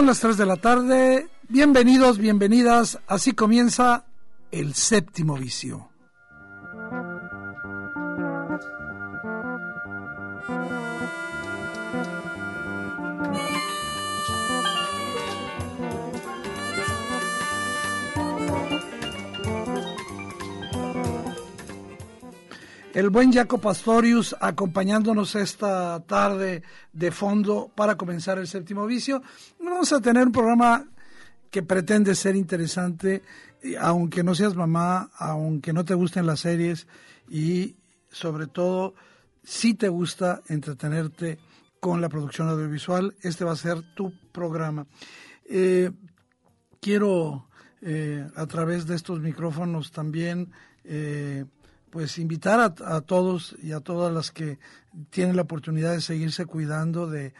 Son las 3 de la tarde. Bienvenidos, bienvenidas. Así comienza el séptimo vicio. Buen Jaco Pastorius acompañándonos esta tarde de fondo para comenzar el séptimo vicio. Vamos a tener un programa que pretende ser interesante, aunque no seas mamá, aunque no te gusten las series y sobre todo si te gusta entretenerte con la producción audiovisual, este va a ser tu programa. Eh, quiero eh, a través de estos micrófonos también eh, pues invitar a, todos y a todas las que tienen la oportunidad de seguirse cuidando, de,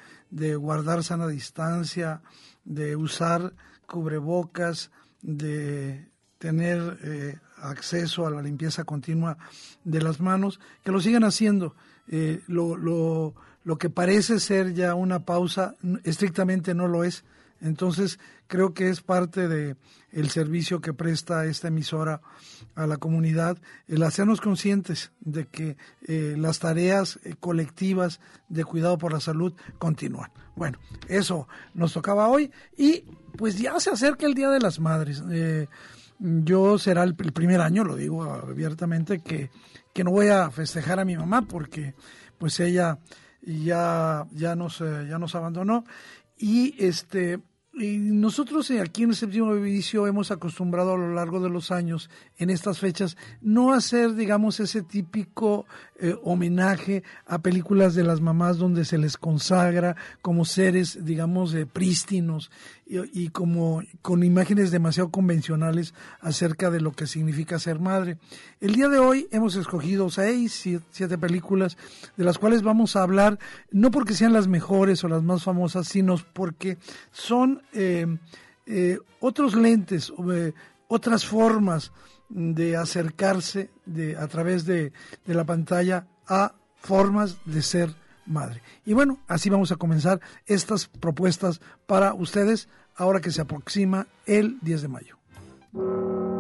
guardar sana distancia, de usar cubrebocas, de tener eh, acceso a la limpieza continua de las manos, que lo sigan haciendo. Eh, lo, lo, lo que parece ser ya una pausa, estrictamente no lo es. Entonces, creo que es parte de el servicio que presta esta emisora a la comunidad, el hacernos conscientes de que eh, las tareas eh, colectivas de cuidado por la salud continúan. Bueno, eso nos tocaba hoy y pues ya se acerca el Día de las Madres. Eh, yo será el, primer año, lo digo abiertamente, que, que no voy a festejar a mi mamá porque pues ella ya, ya, nos, ya nos abandonó y este nosotros eh, aquí en el séptimo edificio hemos acostumbrado a lo largo de los años, en estas fechas, no hacer, digamos, ese típico eh, homenaje a películas de las mamás donde se les consagra como seres, digamos, eh, prístinos y, como con imágenes demasiado convencionales acerca de lo que significa ser madre. El día de hoy hemos escogido seis, siete, películas de las cuales vamos a hablar, no porque sean las mejores o las más famosas, sino porque son eh, otros lentes, otras formas de acercarse de, a través de, de la pantalla a formas de ser madre. Y bueno, así vamos a comenzar estas propuestas para ustedes ahora que se aproxima el 10 de mayo.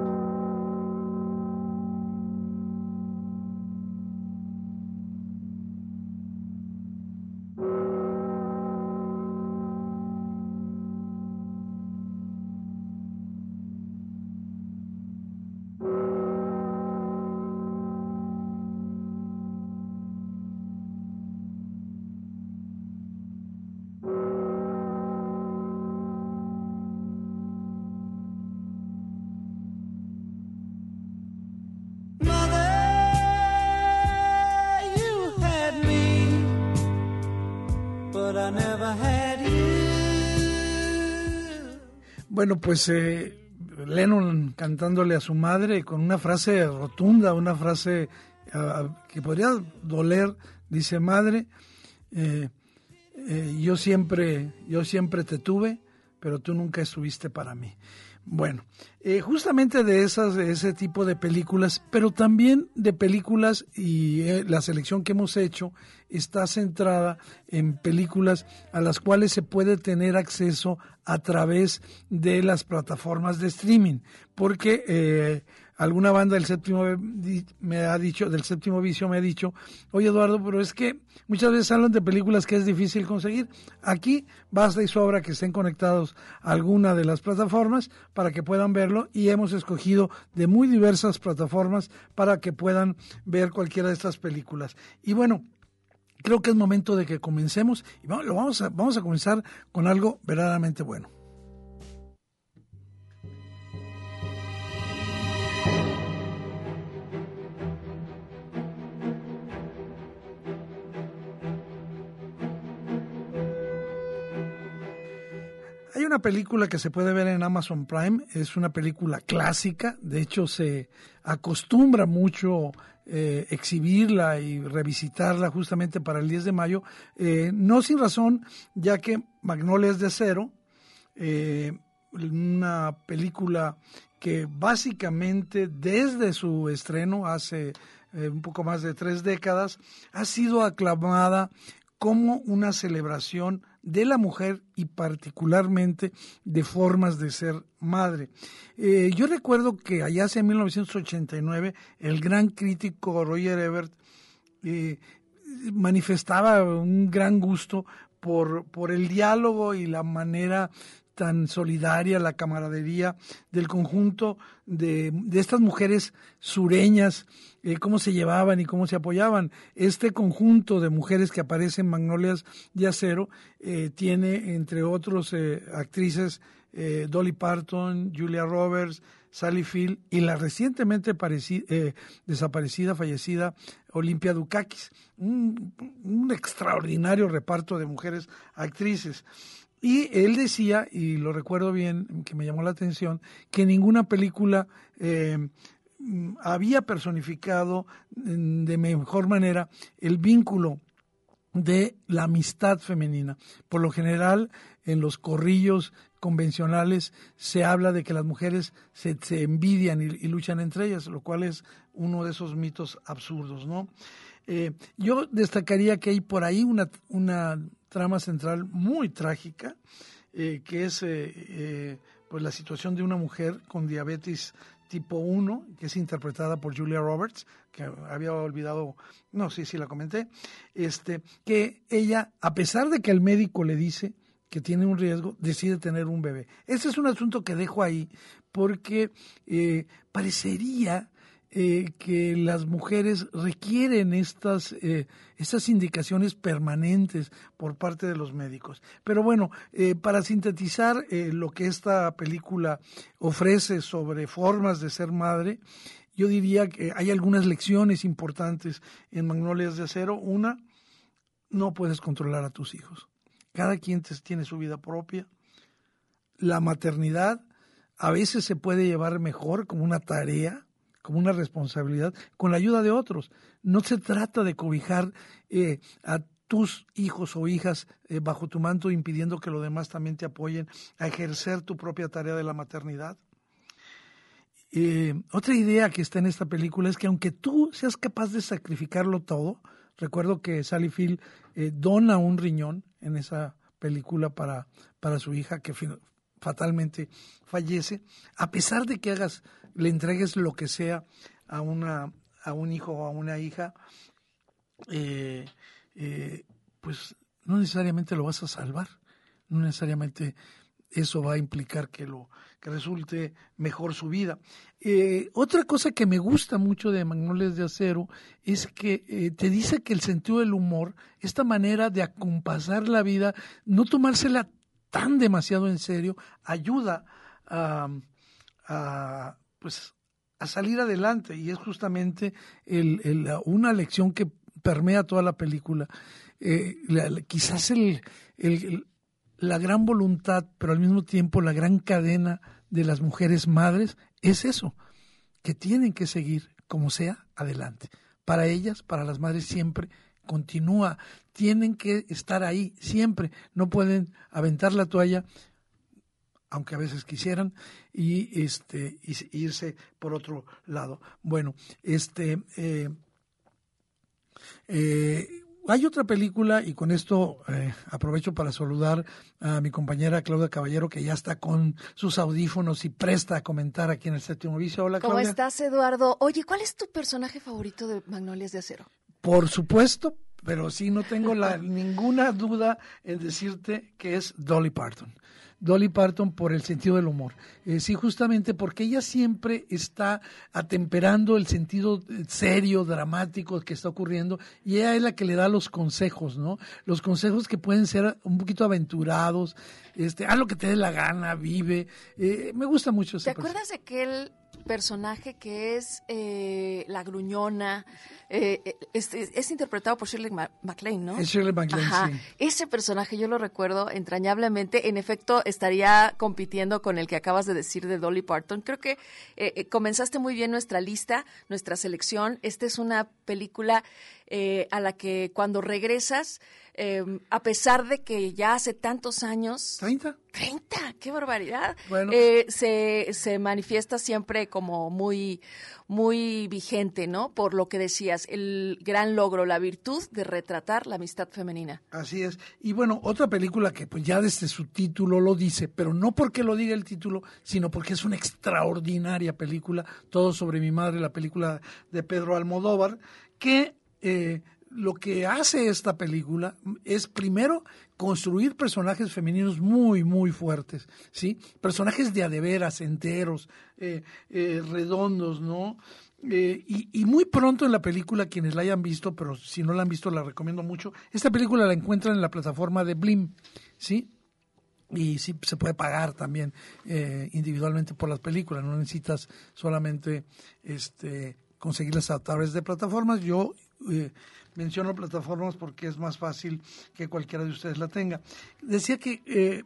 Bueno, pues eh, Lennon cantándole a su madre con una frase rotunda, una frase ah, que podría doler, dice madre, eh, eh, yo siempre, yo siempre te tuve, pero tú nunca estuviste para mí. Bueno, eh, justamente de esas, de ese tipo de películas, pero también de películas y eh, la selección que hemos hecho está centrada en películas a las cuales se puede tener acceso a través de las plataformas de streaming, porque eh, alguna banda del séptimo me ha dicho, del séptimo vicio me ha dicho, oye Eduardo, pero es que muchas veces hablan de películas que es difícil conseguir. Aquí basta y sobra que estén conectados a alguna de las plataformas para que puedan verlo y hemos escogido de muy diversas plataformas para que puedan ver cualquiera de estas películas. Y bueno, creo que es momento de que comencemos y vamos, lo vamos, a, vamos a comenzar con algo verdaderamente bueno. Una película que se puede ver en Amazon Prime, es una película clásica, de hecho se acostumbra mucho eh, exhibirla y revisitarla justamente para el 10 de mayo, eh, no sin razón, ya que Magnolia es de acero, eh, una película que básicamente desde su estreno hace un poco más de tres décadas ha sido aclamada como una celebración de la mujer y particularmente de formas de ser madre. Eh, yo recuerdo que allá hace 1989 el gran crítico Roger Ebert eh, manifestaba un gran gusto por, por el diálogo y la manera tan solidaria, la camaradería del conjunto de, estas mujeres sureñas, eh, cómo se llevaban y cómo se apoyaban. Este conjunto de mujeres que aparecen en Magnolias de Acero eh, tiene, entre otros, eh, actrices Dolly Parton, Julia Roberts, Sally Field y la recientemente desaparecida, fallecida Olimpia Dukakis. un extraordinario reparto de mujeres actrices. Y él decía, y lo recuerdo bien, que me llamó la atención, que ninguna película eh, había personificado mm, de mejor manera el vínculo de la amistad femenina. Por lo general, en los corrillos convencionales se habla de que las mujeres se, envidian y, luchan entre ellas, lo cual es uno de esos mitos absurdos, ¿no? Eh, yo destacaría que hay por ahí una, una trama central muy trágica, eh, que es eh, eh, pues la situación de una mujer con diabetes tipo 1, que es interpretada por Julia Roberts, que había olvidado, no sé si la comenté, este, que ella, a pesar de que el médico le dice que tiene un riesgo, decide tener un bebé. Ese es un asunto que dejo ahí porque parecería eh, que las mujeres requieren estas, eh, estas indicaciones permanentes por parte de los médicos. Pero bueno, eh, para sintetizar lo que esta película ofrece sobre formas de ser madre, yo diría que hay algunas lecciones importantes en Magnolias de Acero. Una, no puedes controlar a tus hijos. Cada quien tiene su vida propia. La maternidad a veces se puede llevar mejor como una tarea como una responsabilidad con la ayuda de otros. No se trata de cobijar eh, a tus hijos o hijas eh, bajo tu manto impidiendo que los demás también te apoyen a ejercer tu propia tarea de la maternidad. Eh, otra idea que está en esta película es que aunque tú seas capaz de sacrificarlo todo, recuerdo que Sally Field dona un riñón en esa película para, para su hija que fatalmente fallece, a pesar de que hagas le entregues lo que sea a, una, a un hijo o a una hija, eh, eh, pues no necesariamente lo vas a salvar, no necesariamente eso va a implicar que lo que resulte mejor su vida. Eh, otra cosa que me gusta mucho de Magnolias de Acero es que te dice que el sentido del humor, esta manera de acompasar la vida, no tomársela tan demasiado en serio, ayuda a, pues a salir adelante y es justamente el, una lección que permea toda la película. Eh, quizás el, la gran voluntad, pero al mismo tiempo la gran cadena de las mujeres madres es eso, que tienen que seguir como sea adelante. Para ellas, para las madres siempre continúa, tienen que estar ahí siempre, no pueden aventar la toalla aunque a veces quisieran, y este irse por otro lado. Bueno, este eh, eh, hay otra película, y con esto eh, aprovecho para saludar a mi compañera Claudia Caballero, que ya está con sus audífonos y presta a comentar aquí en el séptimo vicio. Hola, Claudia. ¿Cómo estás, Eduardo? Oye, ¿cuál es tu personaje favorito de Magnolias de Acero? Por supuesto, pero sí no tengo la, ninguna duda en decirte que es Dolly Parton. Dolly Parton por el sentido del humor. Eh, sí, justamente porque ella siempre está atemperando el sentido eh, serio, dramático que está ocurriendo y ella es la que le da los consejos, ¿no? Los consejos que pueden ser un poquito aventurados, este, haz lo que te dé la gana, vive. Eh, me gusta mucho ese ¿Te acuerdas de aquel personaje que es eh, la gruñona, eh, eh, es, interpretado por Shirley MacLaine, ¿no? Es Shirley MacLaine, sí. Ese personaje yo lo recuerdo entrañablemente. En efecto, estaría compitiendo con el que acabas de decir de Dolly Parton. Creo que comenzaste muy bien nuestra lista, nuestra selección. Esta es una película a la que cuando regresas Em, a pesar de que ya hace tantos años... ¿30? ¡30! ¡Qué barbaridad! Eh, se, se manifiesta siempre como muy, muy vigente, ¿no? Por lo que decías, el gran logro, la virtud de retratar la amistad femenina. Así es. Y bueno, otra película que pues ya desde su título lo dice, pero no porque lo diga el título, sino porque es una extraordinaria película, Todo sobre mi madre, la película de Pedro Almodóvar, que... Eh, lo que hace esta película es primero construir personajes femeninos muy, muy fuertes, ¿sí? Personajes de adeveras, enteros, eh, eh, redondos, ¿no? Eh, y, muy pronto en la película, quienes la hayan visto, pero si no la han visto, la recomiendo mucho. Esta película la encuentran en la plataforma de Blim, ¿sí? Y sí se puede pagar también individualmente por las películas, no necesitas solamente este, conseguirlas a través de plataformas. Yo menciono plataformas porque es más fácil que cualquiera de ustedes la tenga. Decía que eh,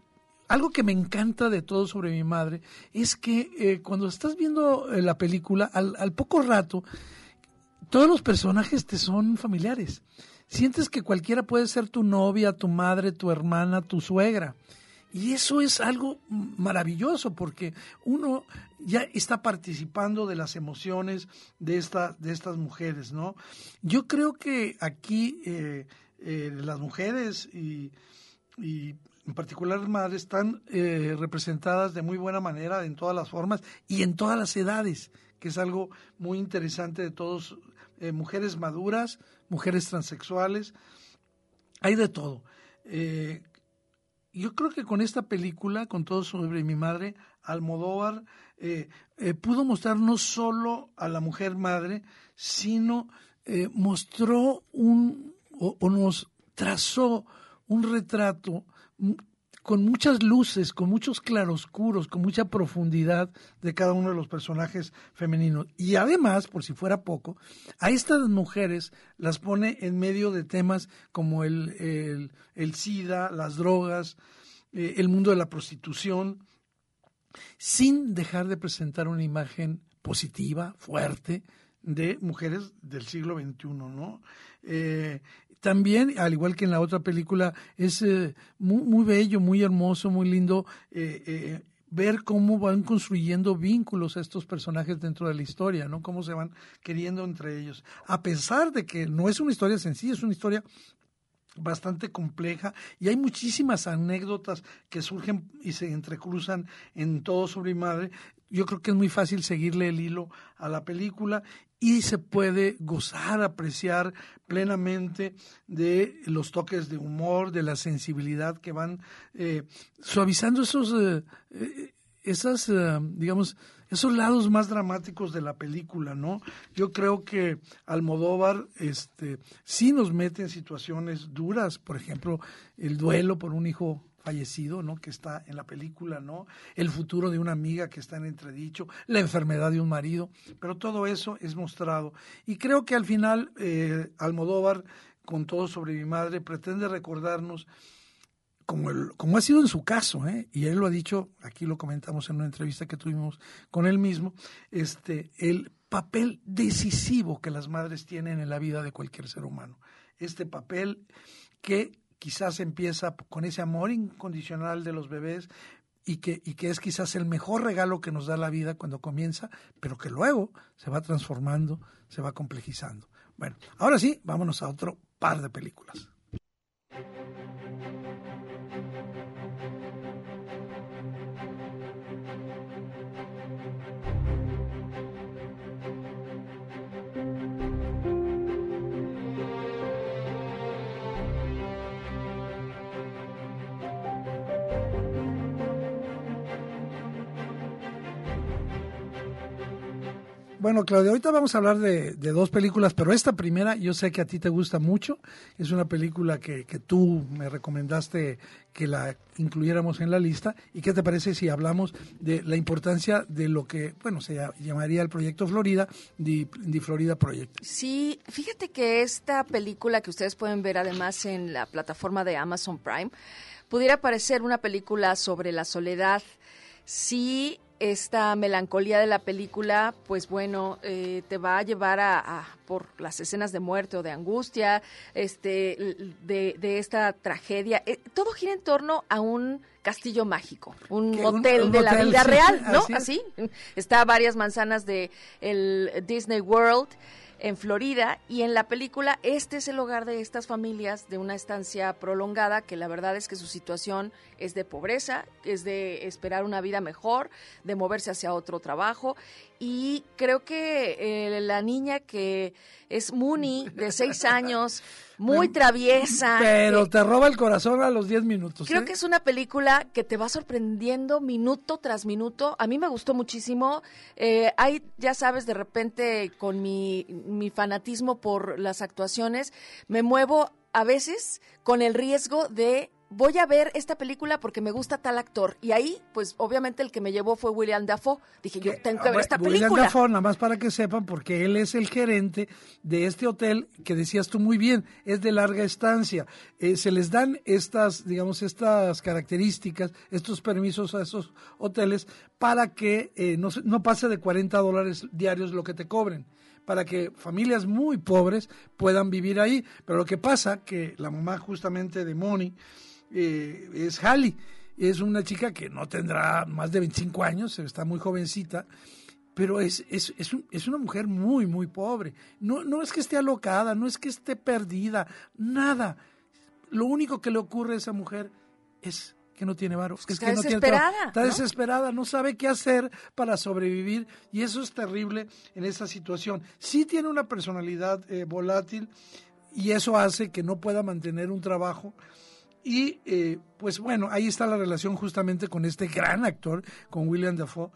algo que me encanta de todo sobre mi madre es que eh, cuando estás viendo eh, la película, al, al poco rato, todos los personajes te son familiares. Sientes que cualquiera puede ser tu novia, tu madre, tu hermana, tu suegra. Y eso es algo maravilloso porque uno ya está participando de las emociones de, esta, de estas mujeres, ¿no? Yo creo que aquí eh, eh, las mujeres y, en particular las madres están eh, representadas de muy buena manera en todas las formas y en todas las edades, que es algo muy interesante de todos, mujeres maduras, mujeres transexuales, hay de todo yo creo que con esta película, con todo sobre mi madre, Almodóvar eh, eh, pudo mostrar no solo a la mujer madre, sino eh, mostró un, o, nos trazó un retrato con muchas luces, con muchos claroscuros, con mucha profundidad de cada uno de los personajes femeninos. Y además, por si fuera poco, a estas mujeres las pone en medio de temas como el, el, SIDA, las drogas, eh, el mundo de la prostitución, sin dejar de presentar una imagen positiva, fuerte, de mujeres del siglo XXI, ¿no? Eh, también, al igual que en la otra película, es eh, muy, muy, bello, muy hermoso, muy lindo eh, eh, ver cómo van construyendo vínculos a estos personajes dentro de la historia, ¿no? Cómo se van queriendo entre ellos. A pesar de que no es una historia sencilla, es una historia bastante compleja y hay muchísimas anécdotas que surgen y se entrecruzan en todo sobre mi madre. Yo creo que es muy fácil seguirle el hilo a la película y se puede gozar, apreciar plenamente de los toques de humor, de la sensibilidad que van eh, suavizando esos, eh, esas, digamos, esos lados más dramáticos de la película, ¿no? Yo creo que Almodóvar, este, sí nos mete en situaciones duras, por ejemplo, el duelo por un hijo fallecido, ¿no? Que está en la película, ¿no? El futuro de una amiga que está en entredicho, la enfermedad de un marido, pero todo eso es mostrado. Y creo que al final eh, Almodóvar, con todo sobre mi madre, pretende recordarnos como, el, como ha sido en su caso, ¿eh? y él lo ha dicho, aquí lo comentamos en una entrevista que tuvimos con él mismo, este, el papel decisivo que las madres tienen en la vida de cualquier ser humano. Este papel que quizás empieza con ese amor incondicional de los bebés y que, y que es quizás el mejor regalo que nos da la vida cuando comienza, pero que luego se va transformando, se va complejizando. Bueno, ahora sí, vámonos a otro par de películas. Bueno, Claudia, ahorita vamos a hablar de, dos películas, pero esta primera yo sé que a ti te gusta mucho. Es una película que, que, tú me recomendaste que la incluyéramos en la lista. ¿Y qué te parece si hablamos de la importancia de lo que, bueno, se llamaría el proyecto Florida, de, Florida Project? Sí, fíjate que esta película que ustedes pueden ver además en la plataforma de Amazon Prime, pudiera parecer una película sobre la soledad. Sí, esta melancolía de la película, pues bueno, eh, te va a llevar a, por las escenas de muerte o de angustia, este, de, esta tragedia. Eh, todo gira en torno a un castillo mágico, un hotel de la vida real, ¿no? Así, está a varias manzanas de el Disney World en Florida y en la película este es el hogar de estas familias de una estancia prolongada que la verdad es que su situación es de pobreza, es de esperar una vida mejor, de moverse hacia otro trabajo y creo que eh, la niña que es Mooney de seis años muy traviesa. Pero te roba el corazón a los 10 minutos. Creo ¿eh? que es una película que te va sorprendiendo minuto tras minuto. A mí me gustó muchísimo. Eh, hay, ya sabes, de repente con mi, mi fanatismo por las actuaciones, me muevo a veces con el riesgo de voy a ver esta película porque me gusta tal actor. Y ahí, pues obviamente el que me llevó fue William Dafoe. Dije, yo tengo que ver esta película. William Dafoe, nada más para que sepan, porque él es el gerente de este hotel que decías tú muy bien, es de larga estancia. Eh, se les dan estas, digamos, estas características, estos permisos a esos hoteles para que eh, no, no pase de 40 dólares diarios lo que te cobren para que familias muy pobres puedan vivir ahí. Pero lo que pasa que la mamá justamente de Moni eh, es Halley. Es una chica que no tendrá más de 25 años, está muy jovencita, pero es, es, es, una mujer muy, muy pobre. No, no es que esté alocada, no es que esté perdida, nada. Lo único que le ocurre a esa mujer es que no tiene varo. está que desesperada. No está desesperada, no sabe qué hacer para sobrevivir y eso es terrible en esa situación. Sí tiene una personalidad eh, volátil y eso hace que no pueda mantener un trabajo y eh, pues bueno, ahí está la relación justamente con este gran actor, con William Dafoe,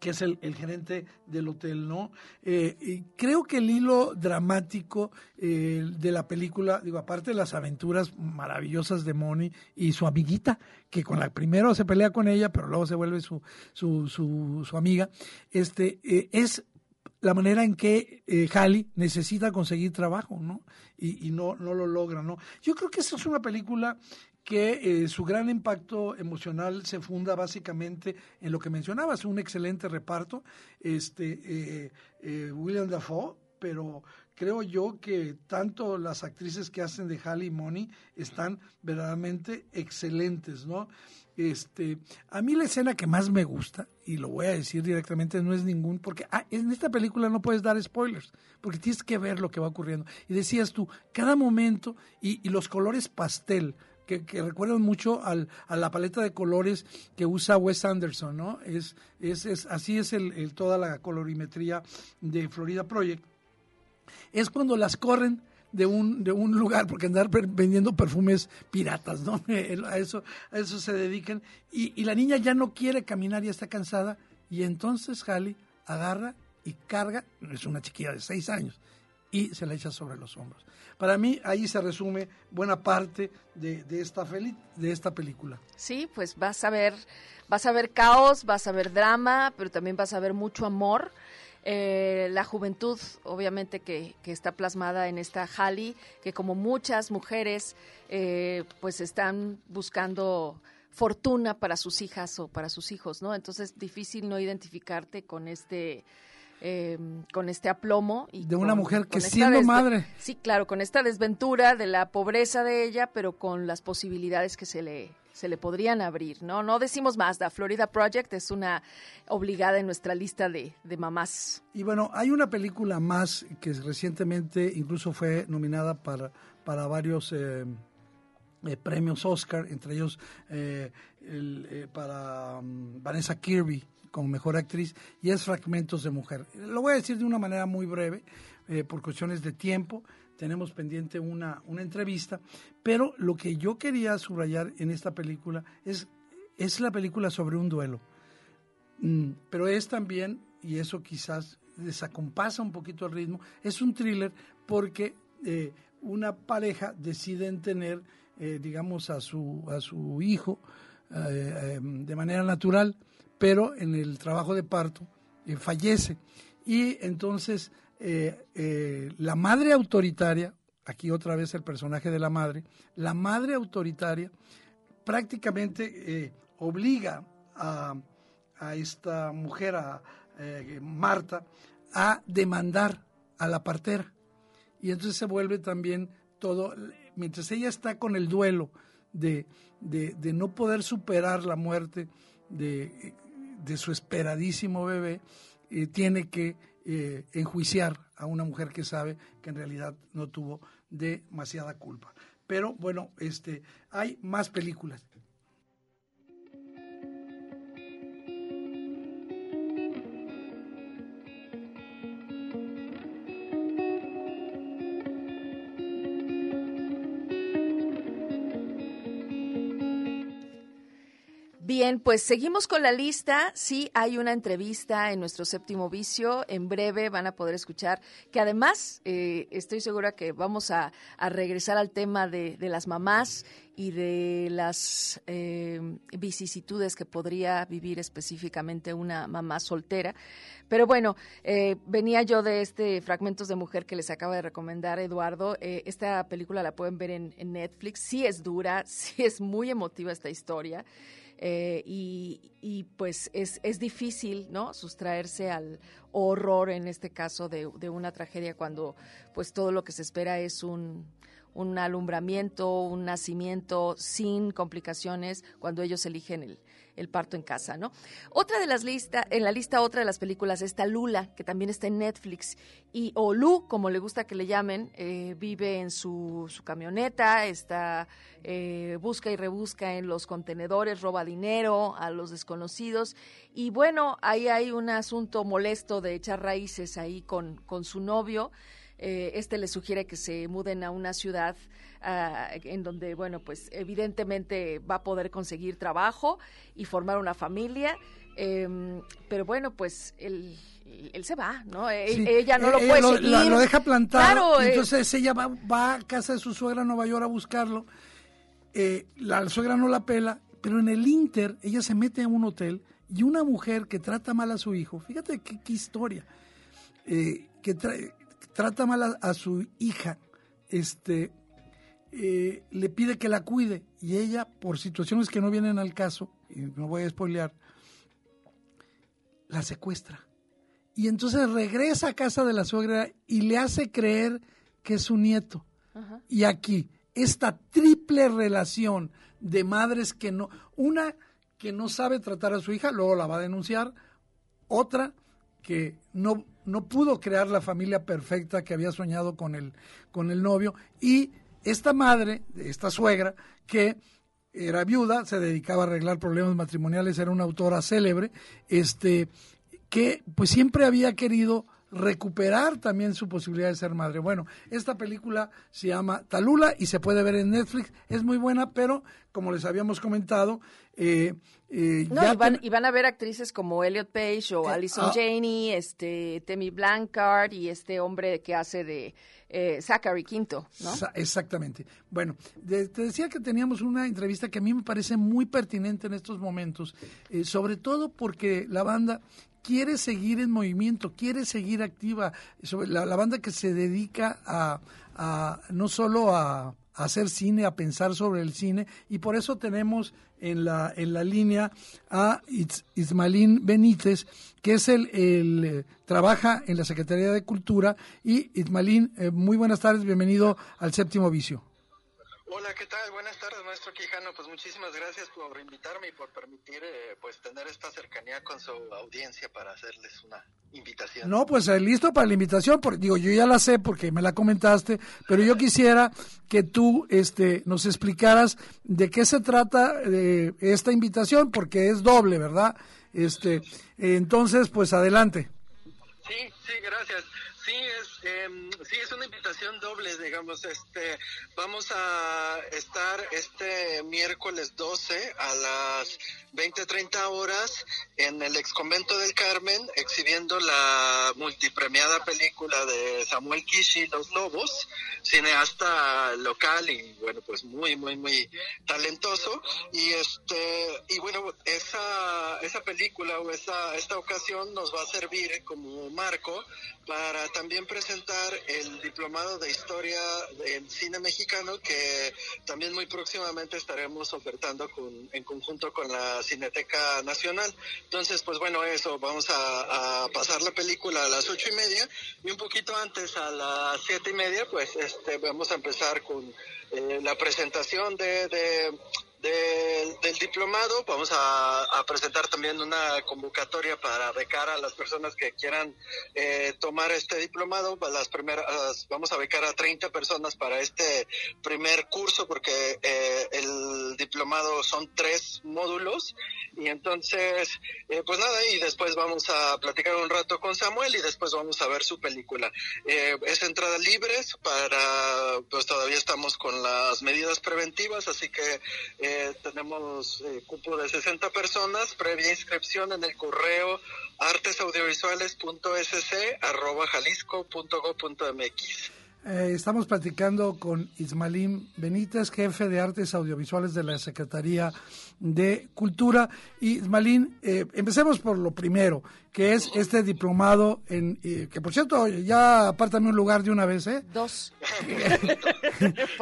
que es el, gerente del hotel, ¿no? Eh, y creo que el hilo dramático eh, de la película, digo, aparte de las aventuras maravillosas de Moni y su amiguita, que con la primero se pelea con ella, pero luego se vuelve su, su, su, su amiga, este, es la manera en que eh, necesita conseguir trabajo, ¿no? Y, no, no lo logra, ¿no? Yo creo que esa es una película que eh, su gran impacto emocional se funda básicamente en lo que mencionabas, un excelente reparto, este eh, eh, William Dafoe, pero creo yo que tanto las actrices que hacen de Halley y Money están verdaderamente excelentes, ¿no? Este, a mí la escena que más me gusta, y lo voy a decir directamente, no es ningún, porque ah, en esta película no puedes dar spoilers, porque tienes que ver lo que va ocurriendo. Y decías tú, cada momento y, los colores pastel, que, recuerdan mucho al, a la paleta de colores que usa Wes Anderson, ¿no? Es, es, es así es el, toda la colorimetría de Florida Project. Es cuando las corren de un, de un lugar, porque andar vendiendo perfumes piratas, ¿no? A eso, a eso se dedican. Y, y la niña ya no quiere caminar, y está cansada. Y entonces Halley agarra y carga, es una chiquilla de seis años, y se la echa sobre los hombros. Para mí ahí se resume buena parte de, de esta, de esta película. Sí, pues vas a ver, vas a ver caos, vas a ver drama, pero también vas a ver mucho amor. Eh, la juventud, obviamente, que, que, está plasmada en esta Halley, que como muchas mujeres, eh, pues están buscando fortuna para sus hijas o para sus hijos, ¿no? Entonces, difícil no identificarte con este... Eh, con este aplomo y de una mujer que siendo madre sí claro con esta desventura de la pobreza de ella pero con las posibilidades que se le se le podrían abrir, ¿no? No decimos más, la Florida Project es una obligada en nuestra lista de, mamás. Y bueno, hay una película más que recientemente incluso fue nominada para, para varios eh, eh, premios Oscar, entre ellos eh, para um, Vanessa Kirby como mejor actriz, y es Fragmentos de Mujer. Lo voy a decir de una manera muy breve, por cuestiones de tiempo tenemos pendiente una, una entrevista, pero lo que yo quería subrayar en esta película es, es la película sobre un duelo, mm, pero es también, y eso quizás desacompasa un poquito el ritmo, es un thriller porque eh, una pareja decide tener, eh, digamos, a su, a su hijo eh, de manera natural, pero en el trabajo de parto fallece. Y entonces eh, eh, la madre autoritaria, aquí otra vez el personaje de la madre, la madre autoritaria prácticamente eh, obliga a, esta mujer, a Marta, a demandar a la partera. Y entonces se vuelve también todo, mientras ella está con el duelo de, de, no poder superar la muerte de, de su esperadísimo bebé, tiene que eh, enjuiciar a una mujer que sabe que en realidad no tuvo demasiada culpa. Pero bueno, este, hay más películas. Bien, pues seguimos con la lista. Sí, hay una entrevista en nuestro séptimo vicio. En breve van a poder escuchar que además eh, estoy segura que vamos a, regresar al tema de, las mamás y de las eh, vicisitudes que podría vivir específicamente una mamá soltera. Pero bueno, eh, venía yo de este Fragmentos de Mujer que les acaba de recomendar Eduardo. esta película la pueden ver en, en Netflix. Sí es dura, sí es muy emotiva esta historia. Eh, y, pues es, es, difícil, ¿no? Sustraerse al horror, en este caso, de, de, una tragedia cuando pues todo lo que se espera es un, un alumbramiento, un nacimiento sin complicaciones cuando ellos eligen el, el parto en casa, ¿no? Otra de las listas, en la lista otra de las películas está Lula, que también está en Netflix, y o Lu, como le gusta que le llamen, eh, vive en su, su camioneta, está, eh, busca y rebusca en los contenedores, roba dinero a los desconocidos, y bueno, ahí hay un asunto molesto de echar raíces ahí con, con su novio, eh, este le sugiere que se muden a una ciudad ah, en donde, bueno, pues evidentemente va a poder conseguir trabajo y formar una familia. Em, pero bueno, pues él, él se va, ¿no? E, ella no lo puede seguir. Lo, deja plantado. Eh. entonces ella va, va, a casa de su suegra en Nueva York a buscarlo. Eh, la suegra no la pela, pero en el Inter ella se mete en un hotel y una mujer que trata mal a su hijo, fíjate qué, historia, que trae trata mal a, su hija, este, eh, le pide que la cuide y ella, por situaciones que no vienen al caso, y no voy a spoilear, la secuestra. Y entonces regresa a casa de la suegra y le hace creer que es su nieto. Y aquí, esta triple relación de madres que no, una que no sabe tratar a su hija, luego la va a denunciar, otra que no no pudo crear la familia perfecta que había soñado con el, con el novio y esta madre, esta suegra, que era viuda, se dedicaba a arreglar problemas matrimoniales, era una autora célebre, este, que pues siempre había querido recuperar también su posibilidad de ser madre. Bueno, esta película se llama Talula y se puede ver en Netflix. Es muy buena, pero como les habíamos comentado, eh, eh, no, y, van, a ver actrices como Elliot Page o Alison ah. Janey, este, Temi Blancard y este hombre que hace de eh, Zachary Quinto, ¿no? Exactamente. Bueno, te decía que teníamos una entrevista que a mí me parece muy pertinente en estos momentos, eh, sobre todo porque la banda quiere seguir en movimiento, quiere seguir activa, sobre la, banda que se dedica a, no solo a hacer cine, a pensar sobre el cine, y por eso tenemos en la, en la línea a Ismailín Benítez, que es el, el eh, trabaja en la Secretaría de Cultura. Y Ismailín, eh, muy buenas tardes, bienvenido al Séptimo Vicio. Hola, ¿qué tal? Buenas tardes, maestro Quijano. Pues muchísimas gracias por invitarme y por permitir eh, pues tener esta cercanía con su audiencia para hacerles una invitación. No, pues eh, listo para la invitación, porque digo, yo ya la sé porque me la comentaste, pero yo quisiera que tú este nos explicaras de qué se trata de esta invitación porque es doble, ¿verdad? Este, entonces, pues adelante. Sí, sí, gracias. Sí, es, eh, sí, es una invitación doble, digamos. Este, vamos a estar este miércoles 12 a las 20-30 horas en el ex convento del Carmen exhibiendo la multipremiada película de Samuel Kishi, Los Lobos, cineasta local y bueno, pues muy, muy, muy talentoso. Y este, y bueno, esa, esa película o esa, esta ocasión nos va a servir como marco para también presentar el diplomado de historia del cine mexicano que también muy próximamente estaremos ofertando con, en conjunto con la Cineteca Nacional. Entonces, pues bueno, eso, vamos a, a pasar la película a las ocho y media y un poquito antes a las siete y media, pues este, vamos a empezar con eh, la presentación de, de del diplomado. Vamos a, presentar también una convocatoria para becar a las personas que quieran eh, tomar este diplomado. Las primeras, vamos a becar a 30 personas para este primer curso porque eh, el diplomado son tres módulos y entonces, eh, pues nada, y después vamos a platicar un rato con Samuel y después vamos a ver su película. es entrada libres para, pues todavía estamos con las medidas preventivas, así que tenemos eh, cupo de 60 personas, previa inscripción en el correo artesaudiovisuales.sc@jalisco.go.mx. Eh, estamos platicando con Ismailín Benítez, jefe de artes audiovisuales de la Secretaría de Cultura. Y Ismailín, eh, empecemos por lo primero, que es este diplomado en eh, que por cierto ya apártame un lugar de una vez, ¿eh? Dos.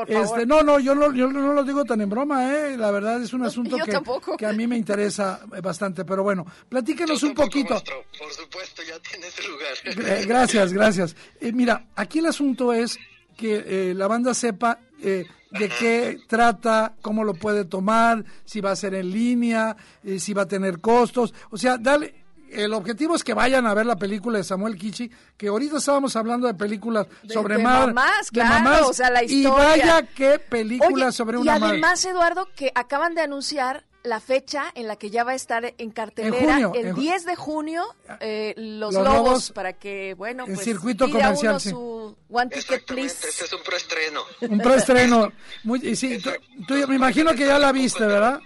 Este, no, no, yo no, yo no lo digo tan en broma, ¿eh? La verdad es un asunto que, que, a mí me interesa bastante, pero bueno, platíquenos un poquito. por supuesto, ya tienes lugar. Gracias, gracias. mira, aquí el asunto es que la banda sepa eh, de qué trata, cómo lo puede tomar, si va a ser en línea, eh, si va a tener costos. O sea, dale, el objetivo es que vayan a ver la película de Samuel Kichi, que ahorita estábamos hablando de películas sobre de mar, mamás, claro, o sea, la historia. Y vaya qué película sobre una Y además, Eduardo, que acaban de anunciar la fecha en la que ya va a estar en cartelera el 10 de junio eh, los, lobos, para que bueno el pues circuito comercial sí. su one ticket please. este es un preestreno. Un preestreno. Muy sí, tú, me imagino que ya la viste verdad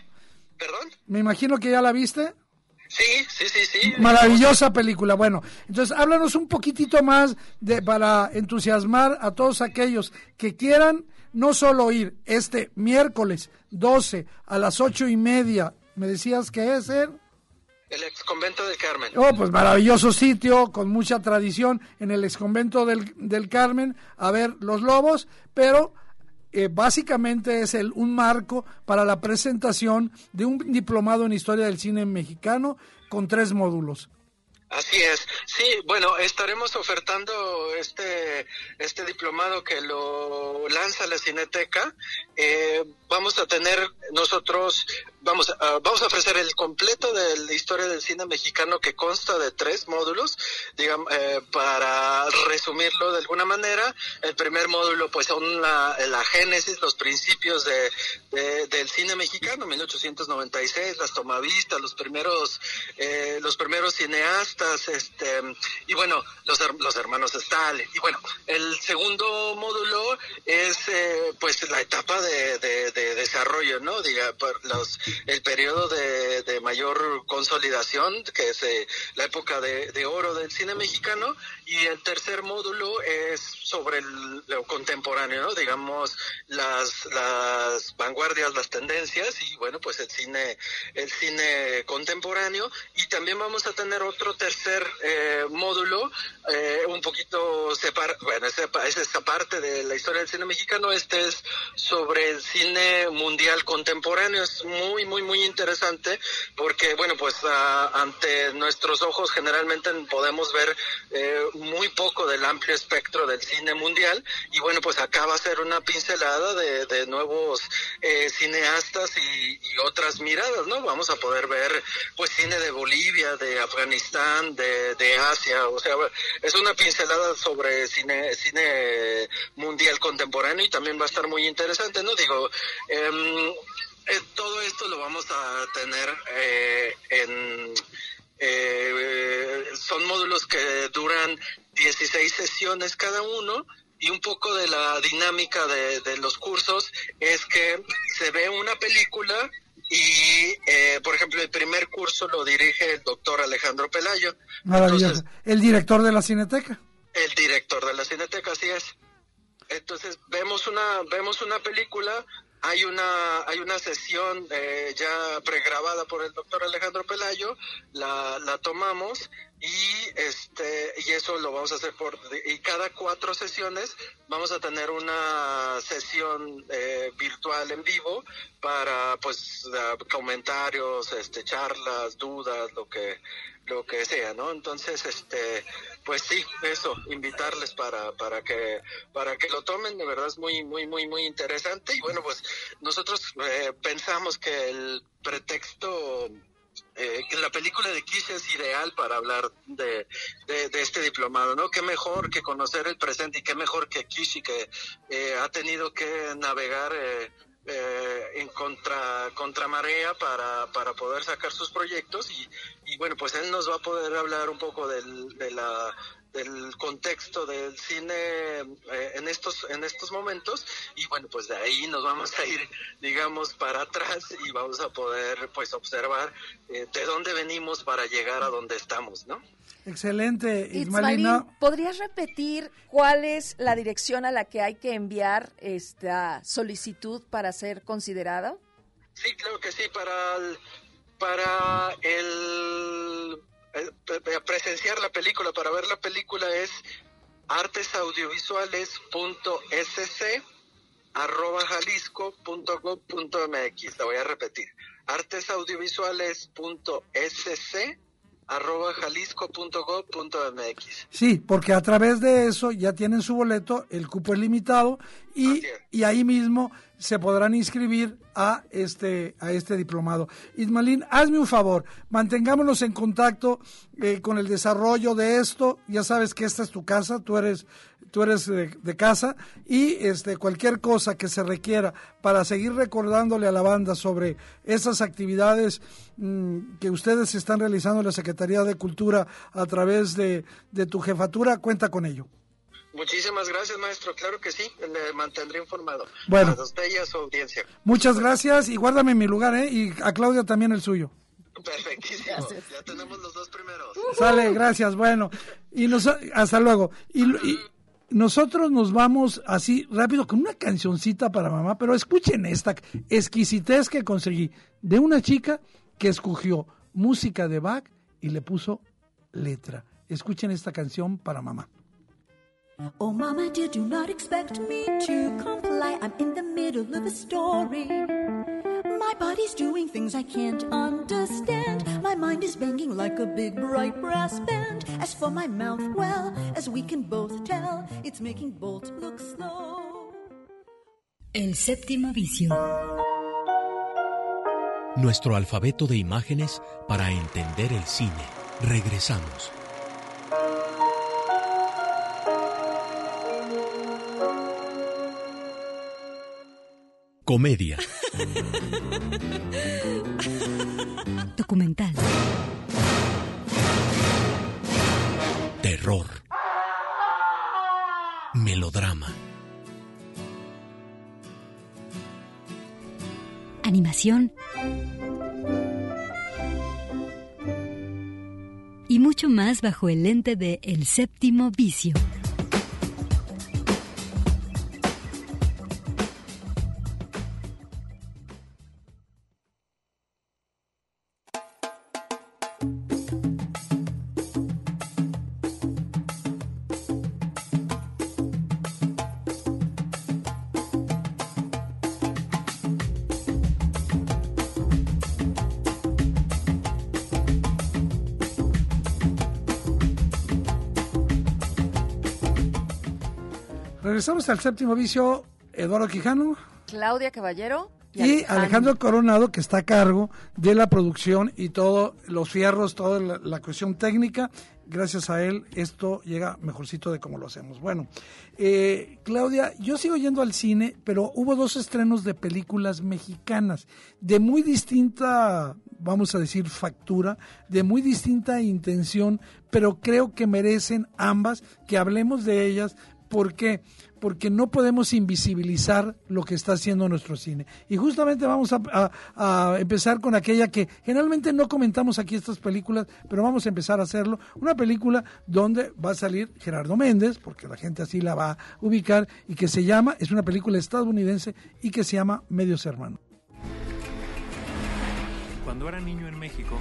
perdón me imagino que ya la viste. Sí, sí, sí, sí. Maravillosa película. Bueno, entonces háblanos un poquitito más de para entusiasmar a todos aquellos que quieran no solo ir este miércoles 12 a las ocho y media, me decías que es el... El ex convento del Carmen. Oh, pues maravilloso sitio, con mucha tradición en el ex convento del, del Carmen, a ver los lobos, pero eh, básicamente es el, un marco para la presentación de un diplomado en historia del cine mexicano con tres módulos. Así es. Sí, bueno, estaremos ofertando este este diplomado que lo lanza la Cineteca. Eh, vamos a tener nosotros vamos a, vamos a ofrecer el completo de la historia del cine mexicano que consta de tres módulos, digamos, eh, para resumirlo de alguna manera. El primer módulo, pues, son la, la génesis, los principios de, del cine mexicano, 1896, las tomavistas, los primeros, eh, los primeros cineastas, este, y bueno, los, los hermanos Stalin. Y bueno, el segundo módulo es, eh, pues, la etapa de, de, de desarrollo, ¿no? Diga, los el periodo de, de mayor consolidación, que es eh, la época de, de, oro del cine mexicano, y el tercer módulo es sobre el, lo contemporáneo, ¿no? digamos, las, las vanguardias, las tendencias, y bueno, pues el cine, el cine contemporáneo, y también vamos a tener otro tercer eh, módulo, eh, un poquito separa, bueno, esa, es esa parte de la historia del cine mexicano, este es sobre el cine mundial contemporáneo, es muy, muy, muy interesante porque, bueno, pues ante nuestros ojos generalmente podemos ver eh, muy poco del amplio espectro del cine mundial y, bueno, pues acá va a ser una pincelada de, de nuevos eh, cineastas y, y otras miradas, ¿no? Vamos a poder ver, pues, cine de Bolivia, de Afganistán, de, de Asia, o sea, es una pincelada sobre cine, cine mundial contemporáneo y también va a estar muy interesante, ¿no? Digo, em, eh, todo esto lo vamos a tener eh, en... Eh, son módulos que duran 16 sesiones cada uno y un poco de la dinámica de, de los cursos es que se ve una película y, eh, por ejemplo, el primer curso lo dirige el doctor Alejandro Pelayo. Maravilloso. el director de la Cineteca. El director de la Cineteca, así es. Entonces vemos una vemos una película, hay una hay una sesión eh, ya pregrabada por el doctor Alejandro Pelayo, la, la tomamos y este y eso lo vamos a hacer por y cada cuatro sesiones vamos a tener una sesión eh, virtual en vivo para pues comentarios este charlas dudas lo que lo que sea no entonces este pues sí eso invitarles para para que para que lo tomen de verdad es muy muy muy muy interesante y bueno pues nosotros eh, pensamos que el pretexto eh, que la película de Kish es ideal para hablar de, de, este diplomado, ¿no? Qué mejor que conocer el presente y qué mejor que Kishi que eh, ha tenido que navegar eh, eh, en contra, contra marea para, para poder sacar sus proyectos y, y bueno, pues él nos va a poder hablar un poco del, de la del contexto del cine eh, en estos en estos momentos. Y bueno pues de ahí nos vamos a ir digamos para atrás y vamos a poder pues observar eh, de dónde venimos para llegar a donde estamos no excelente Ismalina podrías repetir cuál es la dirección a la que hay que enviar esta solicitud para ser considerada sí claro que sí para el, para el presenciar la película, para ver la película es artesaudiovisuales.sc arroba jalisco.gov.mx. La voy a repetir. artesaudiovisuales.sc arroba jalisco.gov.mx. Sí, porque a través de eso ya tienen su boleto, el cupo es limitado y, y ahí mismo se podrán inscribir a este, a este diplomado. Ismalín, hazme un favor, mantengámonos en contacto eh, con el desarrollo de esto. Ya sabes que esta es tu casa, tú eres, tú eres de, casa y este, cualquier cosa que se requiera para seguir recordándole a la banda sobre esas actividades mm, que ustedes están realizando en la Secretaría de Cultura a través de, de tu jefatura, cuenta con ello. Muchísimas gracias, maestro. Claro que sí, le mantendré informado. Bueno. A usted y a su audiencia. Muchas gracias y guárdame mi lugar, ¿eh? Y a Claudia también el suyo. Perfectísimo. Ya tenemos los dos primeros. Sale, gracias. Bueno, y nos, hasta luego. Y, y, nosotros nos vamos así rápido con una cancioncita para mamá, pero escuchen esta exquisitez que conseguí de una chica que escogió música de Bach y le puso letra. Escuchen esta canción para mamá. Oh, Mama, did you not expect me to comply? I'm in the middle of a story. Body's doing things I can't understand. My mind is banging like a big bright brass band. As for my mouth, well, as we can both tell, it's making Bolt look slow. El séptimo vicio. Nuestro alfabeto de imágenes para entender el cine. Regresamos. Comedia. Documental. Terror. Melodrama. Animación. Y mucho más bajo el lente de El séptimo vicio. Regresamos al séptimo vicio, Eduardo Quijano. Claudia Caballero. Y, Alejandro Coronado, que está a cargo de la producción y todos los fierros, toda la, la, cuestión técnica. Gracias a él, esto llega mejorcito de cómo lo hacemos. Bueno, eh, Claudia, yo sigo yendo al cine, pero hubo dos estrenos de películas mexicanas, de muy distinta, vamos a decir, factura, de muy distinta intención, pero creo que merecen ambas que hablemos de ellas. ¿Por qué? Porque no podemos invisibilizar lo que está haciendo nuestro cine. Y justamente vamos a, a, a, empezar con aquella que generalmente no comentamos aquí estas películas, pero vamos a empezar a hacerlo. Una película donde va a salir Gerardo Méndez, porque la gente así la va a ubicar, y que se llama, es una película estadounidense y que se llama Medios Hermanos. Cuando era niño en México,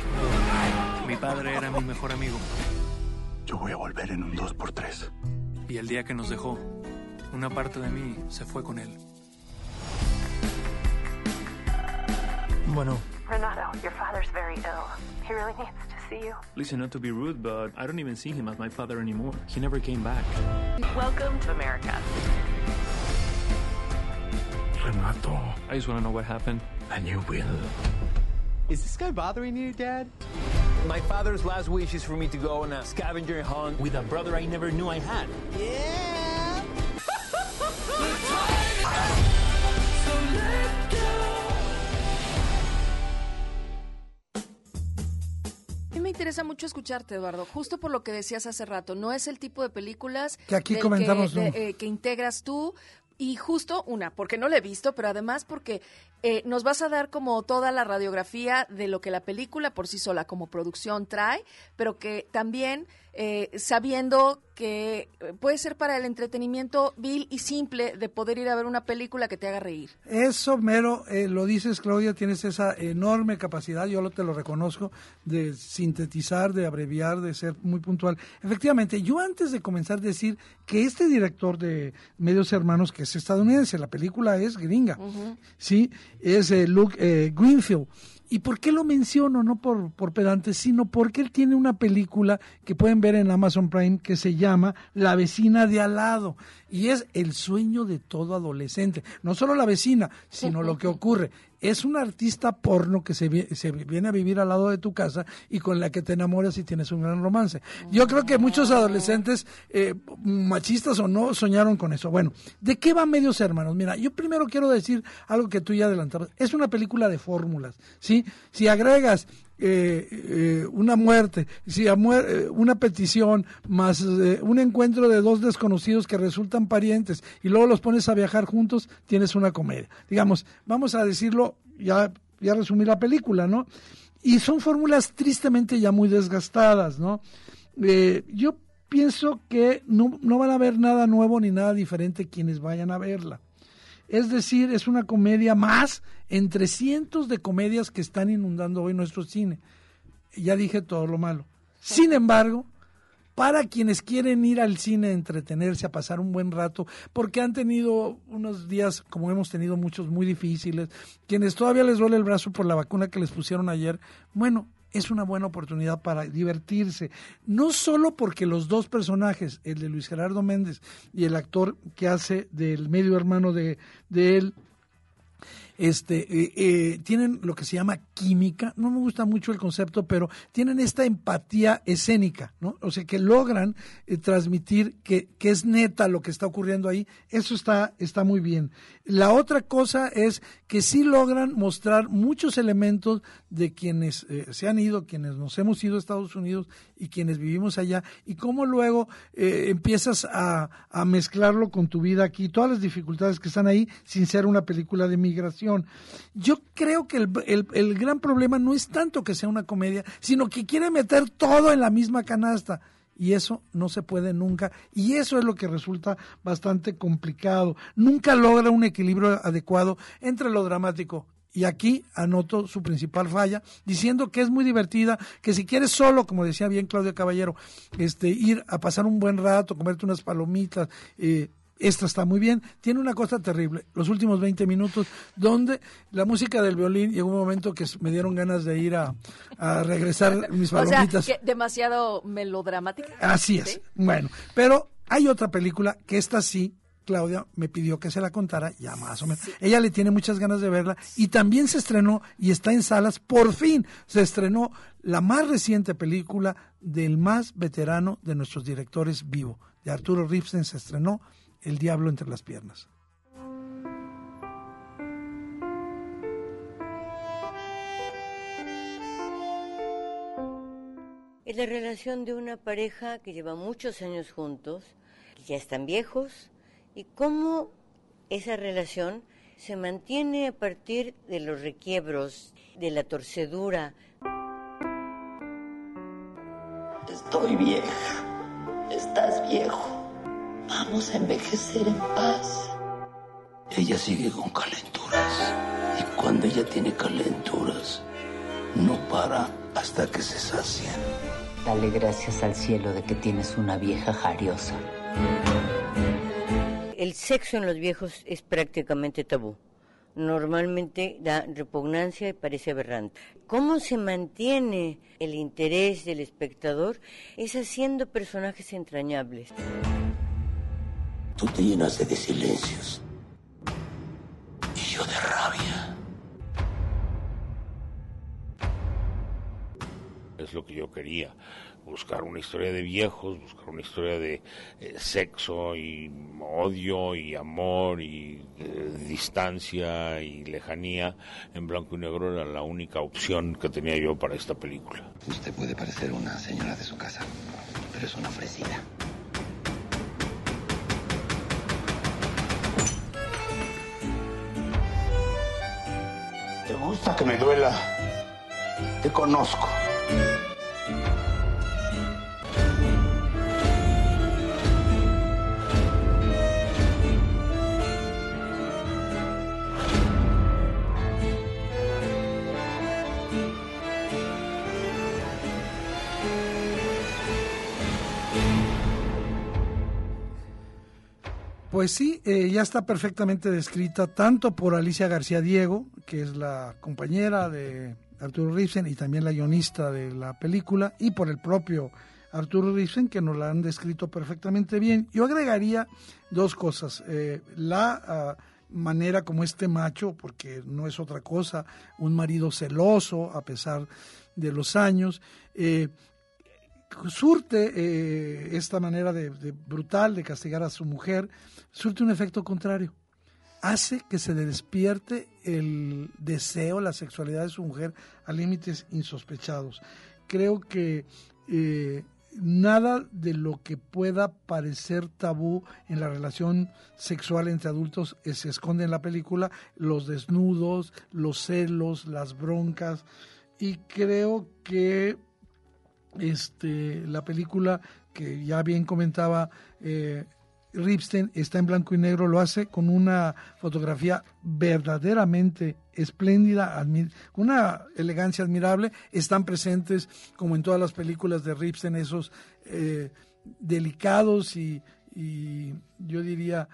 mi padre era mi mejor amigo. Yo voy a volver en un 2x3. Y el día que nos dejó, una parte de mí se fue con él. Bueno. Renato, your father's very ill. He really needs to see you. Listen, not to be rude, but I don't even see him as my father anymore. He never came back. Welcome to America. Renato. I just want to know what happened. And you will. Is this guy bothering you, Dad? My father's last wish is for me to go on a scavenger hunt with a brother I never knew I had. Yeah. Me interesa mucho escucharte, Eduardo, justo por lo que decías hace rato. No es el tipo de películas que aquí comentamos que, de, eh, que integras tú, y justo una, porque no la he visto, pero además porque eh, nos vas a dar como toda la radiografía de lo que la película por sí sola como producción trae, pero que también eh, sabiendo que puede ser para el entretenimiento vil y simple de poder ir a ver una película que te haga reír. Eso, mero, eh, lo dices, Claudia, tienes esa enorme capacidad, yo lo, te lo reconozco, de sintetizar, de abreviar, de ser muy puntual. Efectivamente, yo antes de comenzar a decir que este director de Medios Hermanos, que es estadounidense, la película es gringa, uh -huh. ¿sí? Es eh, Luke eh, Greenfield. ¿Y por qué lo menciono? No por, por pedante, sino porque él tiene una película que pueden ver en Amazon Prime que se llama La vecina de al lado. Y es el sueño de todo adolescente. No solo la vecina, sino lo que ocurre. Es un artista porno que se, se, viene a vivir al lado de tu casa y con la que te enamoras y tienes un gran romance. Yo creo que muchos adolescentes, eh, machistas o no, soñaron con eso. Bueno, ¿de qué va Medios Hermanos? Mira, yo primero quiero decir algo que tú ya adelantabas. Es una película de fórmulas, ¿sí? Si agregas eh, eh, una muerte, si muer eh, una petición, más eh, un encuentro de dos desconocidos que resultan parientes y luego los pones a viajar juntos, tienes una comedia. Digamos, vamos a decirlo, ya, ya resumí la película, ¿no? Y son fórmulas tristemente ya muy desgastadas, ¿no? yo pienso que no, no van a ver nada nuevo ni nada diferente quienes vayan a verla. Es decir, es una comedia más entre cientos de comedias que están inundando hoy nuestro cine. Ya dije todo lo malo. Sin embargo, para quienes quieren ir al cine a entretenerse, a pasar un buen rato, porque han tenido unos días, como hemos tenido muchos, muy difíciles, quienes todavía les duele el brazo por la vacuna que les pusieron ayer, bueno, es una buena oportunidad para divertirse. No solo porque los dos personajes, el de Luis Gerardo Méndez y el actor que hace del medio hermano de, de él, este, eh, eh, tienen lo que se llama química, no me gusta mucho el concepto, pero tienen esta empatía escénica, ¿no? O sea, que logran eh, transmitir que, es neta lo que está ocurriendo ahí, eso está, está muy bien. La otra cosa es que sí logran mostrar muchos elementos de quienes eh, se han ido, quienes nos hemos ido a Estados Unidos y quienes vivimos allá, y cómo luego eh, empiezas a mezclarlo con tu vida aquí, todas las dificultades que están ahí, sin ser una película de migración. Yo creo que el, el, el, gran problema no es tanto que sea una comedia, sino que quiere meter todo en la misma canasta. Y eso no se puede nunca. Y eso es lo que resulta bastante complicado. Nunca logra un equilibrio adecuado entre lo dramático y aquí anoto su principal falla, diciendo que es muy divertida, que si quieres solo, como decía bien Claudia Caballero, este, ir a pasar un buen rato, comerte unas palomitas, eh, esta está muy bien. Tiene una cosa terrible, los últimos 20 minutos, donde la música del violín llegó un momento que me dieron ganas de ir a, a regresar mis palomitas. O sea, que demasiado melodramática. Así es. ¿Sí? Bueno, pero hay otra película que esta sí Claudia me pidió que se la contara, ya más o menos. Ella le tiene muchas ganas de verla y también se estrenó y está en salas, por fin se estrenó la más reciente película del más veterano de nuestros directores vivo, de Arturo Ripstein, se estrenó El Diablo entre las piernas. Es la relación de una pareja que lleva muchos años juntos, que ya están viejos, y cómo esa relación se mantiene a partir de los requiebros, de la torcedura. Estoy vieja, estás viejo. Vamos a envejecer en paz. Ella sigue con calenturas. Y cuando ella tiene calenturas, no para hasta que se sacien. Dale gracias al cielo de que tienes una vieja jariosa. El sexo en los viejos es prácticamente tabú. Normalmente da repugnancia y parece aberrante. ¿Cómo se mantiene el interés del espectador? Es haciendo personajes entrañables. Tú te llenaste de silencios. Y yo de rabia. Es lo que yo quería, buscar una historia de viejos, buscar una historia de eh, sexo y odio y amor y eh, distancia y lejanía. En blanco y negro era la única opción que tenía yo para esta película. Usted puede parecer una señora de su casa, pero es una ofrecida. Gusta que me duela? Te conozco. Pues sí, eh, ya está perfectamente descrita tanto por Alicia García Diego, que es la compañera de Arturo Ripsen y también la guionista de la película, y por el propio Arturo Ripsen, que nos la han descrito perfectamente bien. Yo agregaría dos cosas. Eh, la ah, manera como este macho, porque no es otra cosa, un marido celoso a pesar de los años, eh, surte eh, esta manera de, brutal de castigar a su mujer, surte un efecto contrario. Hace que se despierte el deseo, la sexualidad de su mujer a límites insospechados. Creo que eh, nada de lo que pueda parecer tabú en la relación sexual entre adultos se esconde en la película, los desnudos, los celos, las broncas, y creo que este, la película que ya bien comentaba eh, Ripstein está en blanco y negro, lo hace con una fotografía verdaderamente espléndida, una elegancia admirable. Están presentes, como en todas las películas de Ripstein, esos eh, delicados y, y, yo diría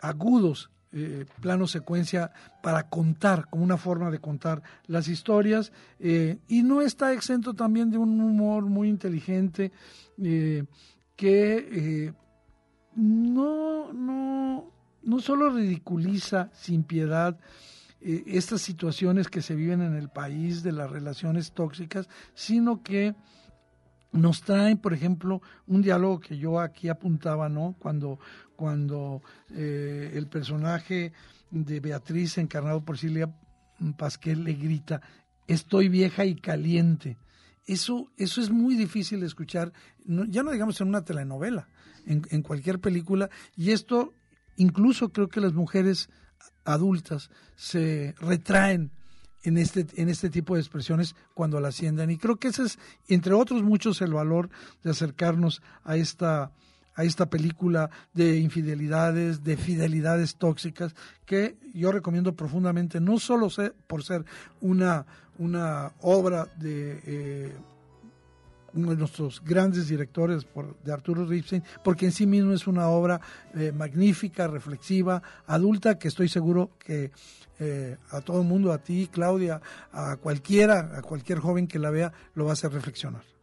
agudos eh, plano secuencia para contar, como una forma de contar las historias, eh, y no está exento también de un humor muy inteligente eh, que no, no, no solo ridiculiza sin piedad estas situaciones que se viven en el país de las relaciones tóxicas, sino que nos traen, por ejemplo, un diálogo que yo aquí apuntaba, ¿no? Cuando, cuando eh, el personaje de Beatriz, encarnado por Silvia Pasquel, le grita, estoy vieja y caliente. Eso, eso es muy difícil de escuchar, ya no digamos en una telenovela, en, en cualquier película, y esto incluso creo que las mujeres adultas se retraen en este, en este tipo de expresiones cuando la asciendan. Y creo que ese es, entre otros muchos, el valor de acercarnos a esta, a esta película de infidelidades, de fidelidades tóxicas, que yo recomiendo profundamente, no solo por ser una, una obra de eh, uno de nuestros grandes directores por, de Arturo Ripstein, porque en sí mismo es una obra eh, magnífica, reflexiva, adulta, que estoy seguro que eh, a todo el mundo, a ti, Claudia, a cualquiera, a cualquier joven que la vea, lo va a hacer reflexionar.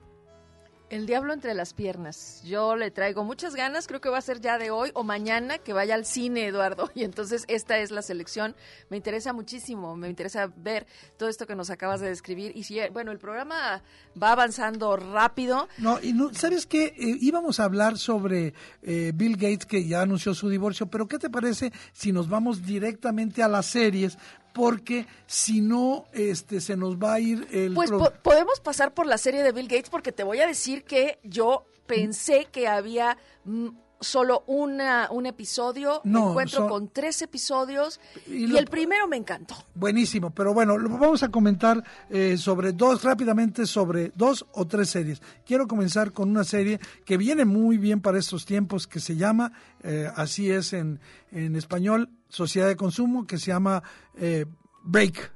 El diablo entre las piernas. Yo le traigo muchas ganas, creo que va a ser ya de hoy o mañana que vaya al cine, Eduardo. Y entonces esta es la selección. Me interesa muchísimo, me interesa ver todo esto que nos acabas de describir. Y si, bueno, el programa va avanzando rápido. No, y no, ¿sabes qué? Eh, íbamos a hablar sobre eh, Bill Gates, que ya anunció su divorcio, pero ¿qué te parece si nos vamos directamente a las series? Porque si no este se nos va a ir el Pues podemos pasar por la serie de Bill Gates porque te voy a decir que yo pensé que había mm, solo una, un episodio, me encuentro con tres episodios y, el primero me encantó. Buenísimo, pero bueno, lo vamos a comentar eh, sobre dos, rápidamente sobre dos o tres series. Quiero comenzar con una serie que viene muy bien para estos tiempos, que se llama, eh, así es en, en español, Sociedad de Consumo, que se llama eh, Break.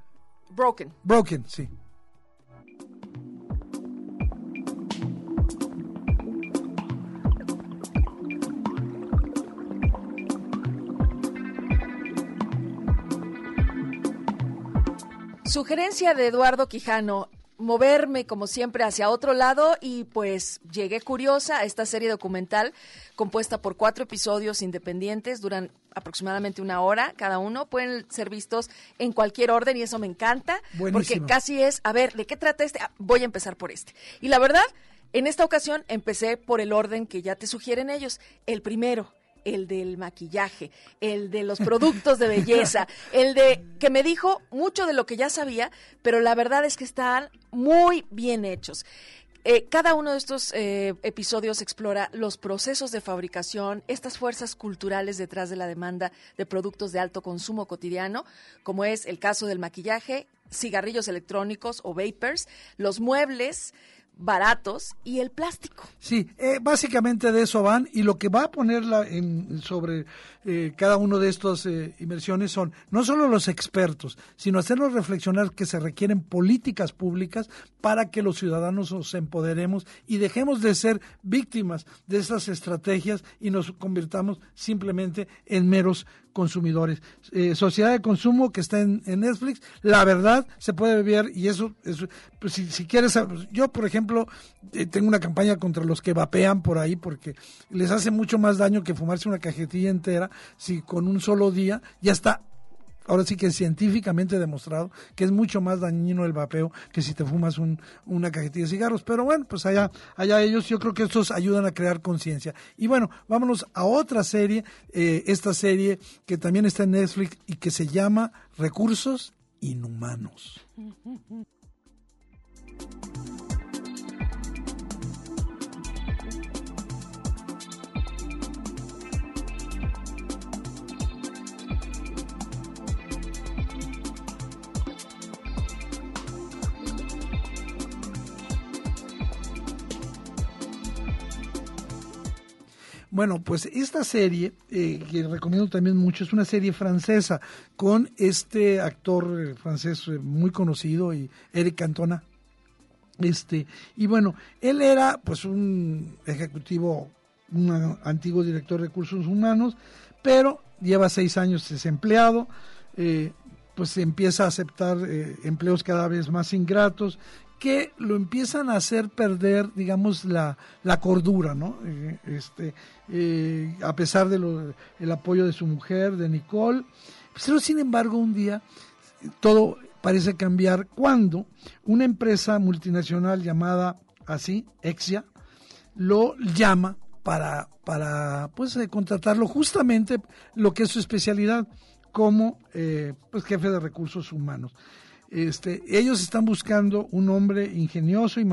Broken. Broken, sí. Sugerencia de Eduardo Quijano, moverme como siempre hacia otro lado y pues llegué curiosa a esta serie documental compuesta por cuatro episodios independientes, duran aproximadamente una hora cada uno, pueden ser vistos en cualquier orden y eso me encanta porque casi es, a ver, ¿de qué trata este? Ah, voy a empezar por este. Y la verdad, en esta ocasión empecé por el orden que ya te sugieren ellos, el primero el del maquillaje, el de los productos de belleza, el de que me dijo mucho de lo que ya sabía, pero la verdad es que están muy bien hechos. Eh, cada uno de estos eh, episodios explora los procesos de fabricación, estas fuerzas culturales detrás de la demanda de productos de alto consumo cotidiano, como es el caso del maquillaje, cigarrillos electrónicos o vapers, los muebles, baratos y el plástico. Sí, eh, básicamente de eso van y lo que va a ponerla en, sobre eh, cada uno de estas eh, inversiones son no solo los expertos, sino hacernos reflexionar que se requieren políticas públicas para que los ciudadanos nos empoderemos y dejemos de ser víctimas de esas estrategias y nos convirtamos simplemente en meros consumidores. Eh, Sociedad de Consumo que está en, Netflix, la verdad se puede ver y eso, pues si, si, quieres, yo por ejemplo eh, tengo una campaña contra los que vapean por ahí porque les hace mucho más daño que fumarse una cajetilla entera si con un solo día ya está ahora sí que es científicamente demostrado que es mucho más dañino el vapeo que si te fumas un, una cajetilla de cigarros. Pero bueno, pues allá, allá ellos, yo creo que estos ayudan a crear conciencia. Y bueno, vámonos a otra serie, eh, esta serie que también está en Netflix y que se llama Recursos Inhumanos. Bueno, pues esta serie, eh, que recomiendo también mucho, es una serie francesa con este actor eh, francés eh, muy conocido, y Eric Cantona. Este, y bueno, él era pues un ejecutivo, un antiguo director de recursos humanos, pero lleva seis años desempleado, pues empieza a aceptar empleos cada vez más ingratos, que lo empiezan a hacer perder, digamos, la, la cordura, ¿no? Eh, este, eh, a pesar del el apoyo de su mujer, de Nicole. Pero sin embargo, un día todo parece cambiar cuando una empresa multinacional llamada así, Exia, lo llama para, para pues, eh, contratarlo justamente lo que es su especialidad como pues, jefe de recursos humanos. Este, ellos están buscando un hombre ingenioso y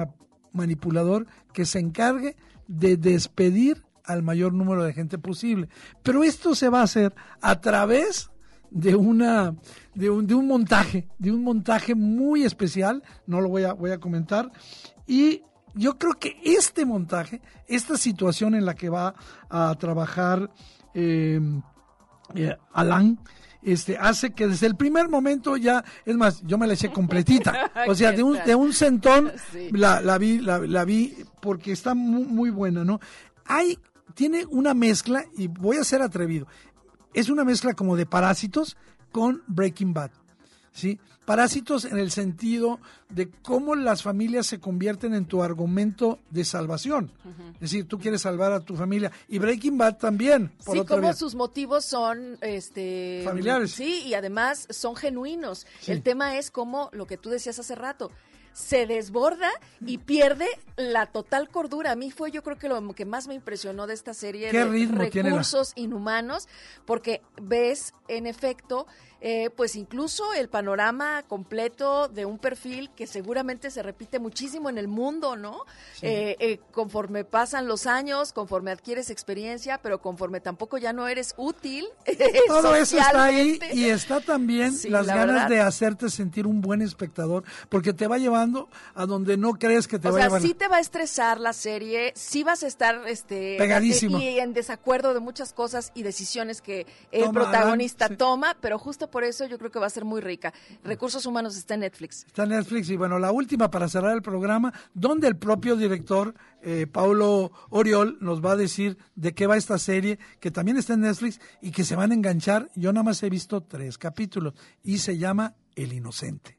manipulador que se encargue de despedir al mayor número de gente posible. Pero esto se va a hacer a través de una de un, de un montaje, de un montaje muy especial, no lo voy a voy a comentar y yo creo que este montaje, esta situación en la que va a trabajar eh, eh Alan, este, hace que desde el primer momento ya, es más, yo me la eché completita. O sea, de un, de un centón la, la, vi, la, la, vi porque está muy, muy buena, ¿no? Hay, tiene una mezcla, y voy a ser atrevido, es una mezcla como de parásitos con Breaking Bad. ¿Sí? Parásitos en el sentido de cómo las familias se convierten en tu argumento de salvación. Es decir, tú quieres salvar a tu familia. Y Breaking Bad también. Por sí, como sus motivos son este, familiares. Sí, y además son genuinos. El tema es como lo que tú decías hace rato se desborda y pierde la total cordura. A mí fue yo creo que lo que más me impresionó de esta serie de recursos inhumanos, porque ves en efecto eh, pues incluso el panorama completo de un perfil que seguramente se repite muchísimo en el mundo, ¿no? Eh, eh, conforme pasan los años, conforme adquieres experiencia, pero conforme tampoco ya no eres útil. Todo eso está ahí y está también las ganas de hacerte sentir un buen espectador, porque te va llevando a donde no crees que te va a llevar. O sea, sí te va a estresar la serie, sí vas a estar este, Pegadísimo. Y en desacuerdo de muchas cosas y decisiones que el protagonista toma, pero justo por eso yo creo que va a ser muy rica. Recursos Humanos está en Netflix. Está en Netflix y bueno, la última para cerrar el programa, donde el propio director eh, Paulo Oriol nos va a decir de qué va esta serie, que también está en Netflix y que se van a enganchar. Yo nada más he visto tres capítulos y se llama El Inocente.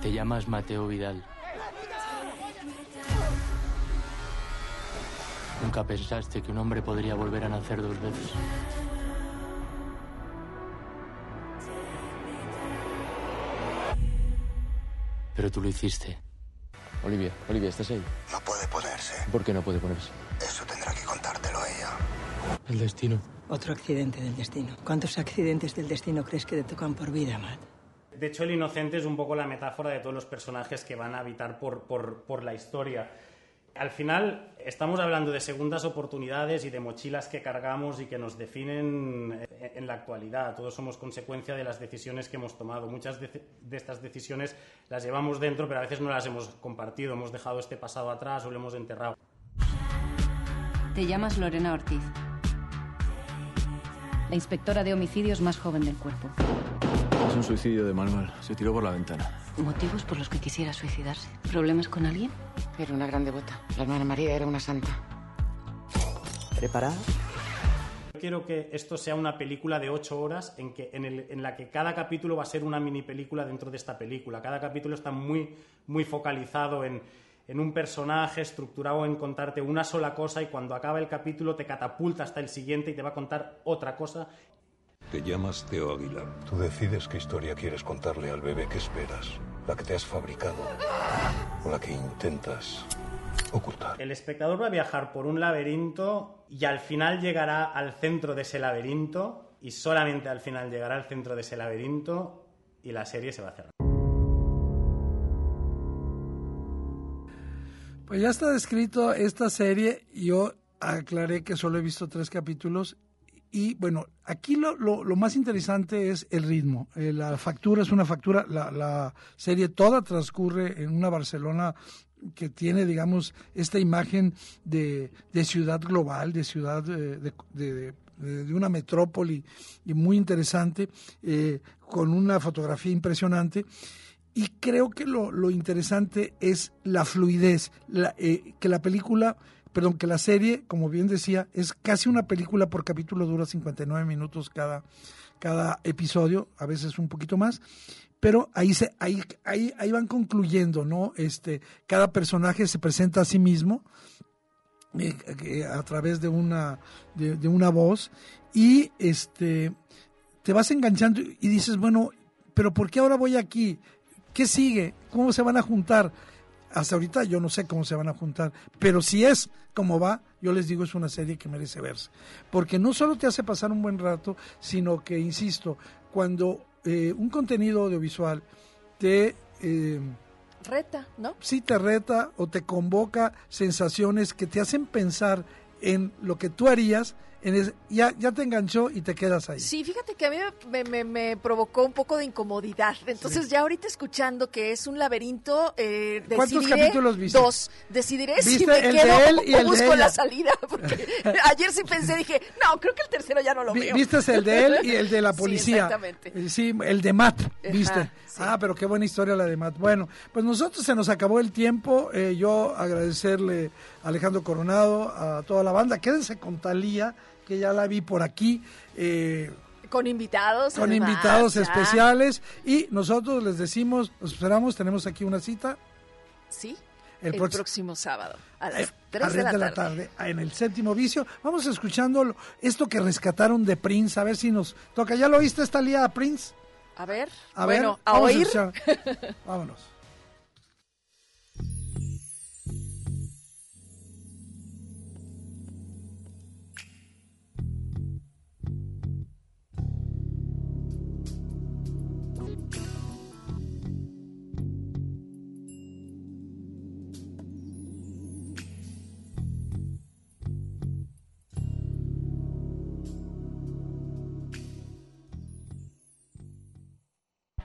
Te llamas Mateo Vidal. Nunca pensaste que un hombre podría volver a nacer dos veces. Pero tú lo hiciste. Olivia, Olivia, ¿estás ahí? No puede ponerse. ¿Por qué no puede ponerse? Eso tendrá que contártelo ella. El destino. Otro accidente del destino. ¿Cuántos accidentes del destino crees que te tocan por vida, Matt? De hecho, el inocente es un poco la metáfora de todos los personajes que van a habitar por, por, por la historia. Al final estamos hablando de segundas oportunidades y de mochilas que cargamos y que nos definen en la actualidad. Todos somos consecuencia de las decisiones que hemos tomado. Muchas de, estas decisiones las llevamos dentro, pero a veces no las hemos compartido. Hemos dejado este pasado atrás o lo hemos enterrado. Te llamas Lorena Ortiz, la inspectora de homicidios más joven del cuerpo. Es un suicidio de manual. Se tiró por la ventana. ¿Motivos por los que quisiera suicidarse? ¿Problemas con alguien? Era una gran devota. La hermana María era una santa. ¿Preparada? Quiero que esto sea una película de ocho horas en, que, en, el, en, la que cada capítulo va a ser una mini película dentro de esta película. Cada capítulo está muy, muy focalizado en, en un personaje, estructurado en contarte una sola cosa y cuando acaba el capítulo te catapulta hasta el siguiente y te va a contar otra cosa te llamas Teo Aguilar. Tú decides qué historia quieres contarle al bebé que esperas. La que te has fabricado. O la que intentas ocultar. El espectador va a viajar por un laberinto y al final llegará al centro de ese laberinto y solamente al final llegará al centro de ese laberinto y la serie se va a cerrar. Pues ya está descrito esta serie. Yo aclaré que solo he visto tres capítulos y bueno, aquí lo, lo, más interesante es el ritmo. Eh, la factura es una factura, la, la, serie toda transcurre en una Barcelona que tiene, digamos, esta imagen de, de ciudad global, de ciudad eh, de, de, de, una metrópoli y muy interesante, eh, con una fotografía impresionante. Y creo que lo, lo interesante es la fluidez, la, que la película perdón, que la serie, como bien decía, es casi una película por capítulo, dura 59 minutos cada, cada episodio, a veces un poquito más, pero ahí se, ahí, ahí, ahí van concluyendo, ¿no? Este, cada personaje se presenta a sí mismo eh, a través de una, de, de una voz, y este te vas enganchando y dices, bueno, pero ¿por qué ahora voy aquí? ¿Qué sigue? ¿Cómo se van a juntar? hasta ahorita yo no sé cómo se van a juntar, pero si es como va, yo les digo es una serie que merece verse, porque no solo te hace pasar un buen rato, sino que, insisto, cuando eh, un contenido audiovisual te... Eh, reta, ¿no? Sí, te reta o te convoca sensaciones que te hacen pensar en lo que tú harías, ya, ya te enganchó y te quedas ahí. Sí, fíjate que a mí me, me, provocó un poco de incomodidad. Entonces, ya ahorita escuchando que es un laberinto, eh, ¿Cuántos capítulos viste? Dos. Decidiré si me quedo o, busco la salida. Porque ayer sí pensé, dije, no, creo que el tercero ya no lo veo. Viste el de él y el de la policía. Sí, exactamente. Eh, sí, el de Matt, ¿viste? Ah, pero qué buena historia la de Matt. Bueno, pues nosotros se nos acabó el tiempo. Eh, yo agradecerle a Alejandro Coronado, a toda la banda. Quédense con Talía que ya la vi por aquí. Eh, con invitados. Con invitados especiales. Y nosotros les decimos, los esperamos, tenemos aquí una cita. Sí. El, próximo sábado a las 3 eh, de, la, tarde. en el séptimo vicio. Vamos escuchando esto que rescataron de Prince, a ver si nos toca. ¿Ya lo oíste esta liada, Prince? A ver, a bueno, a oír. Vámonos.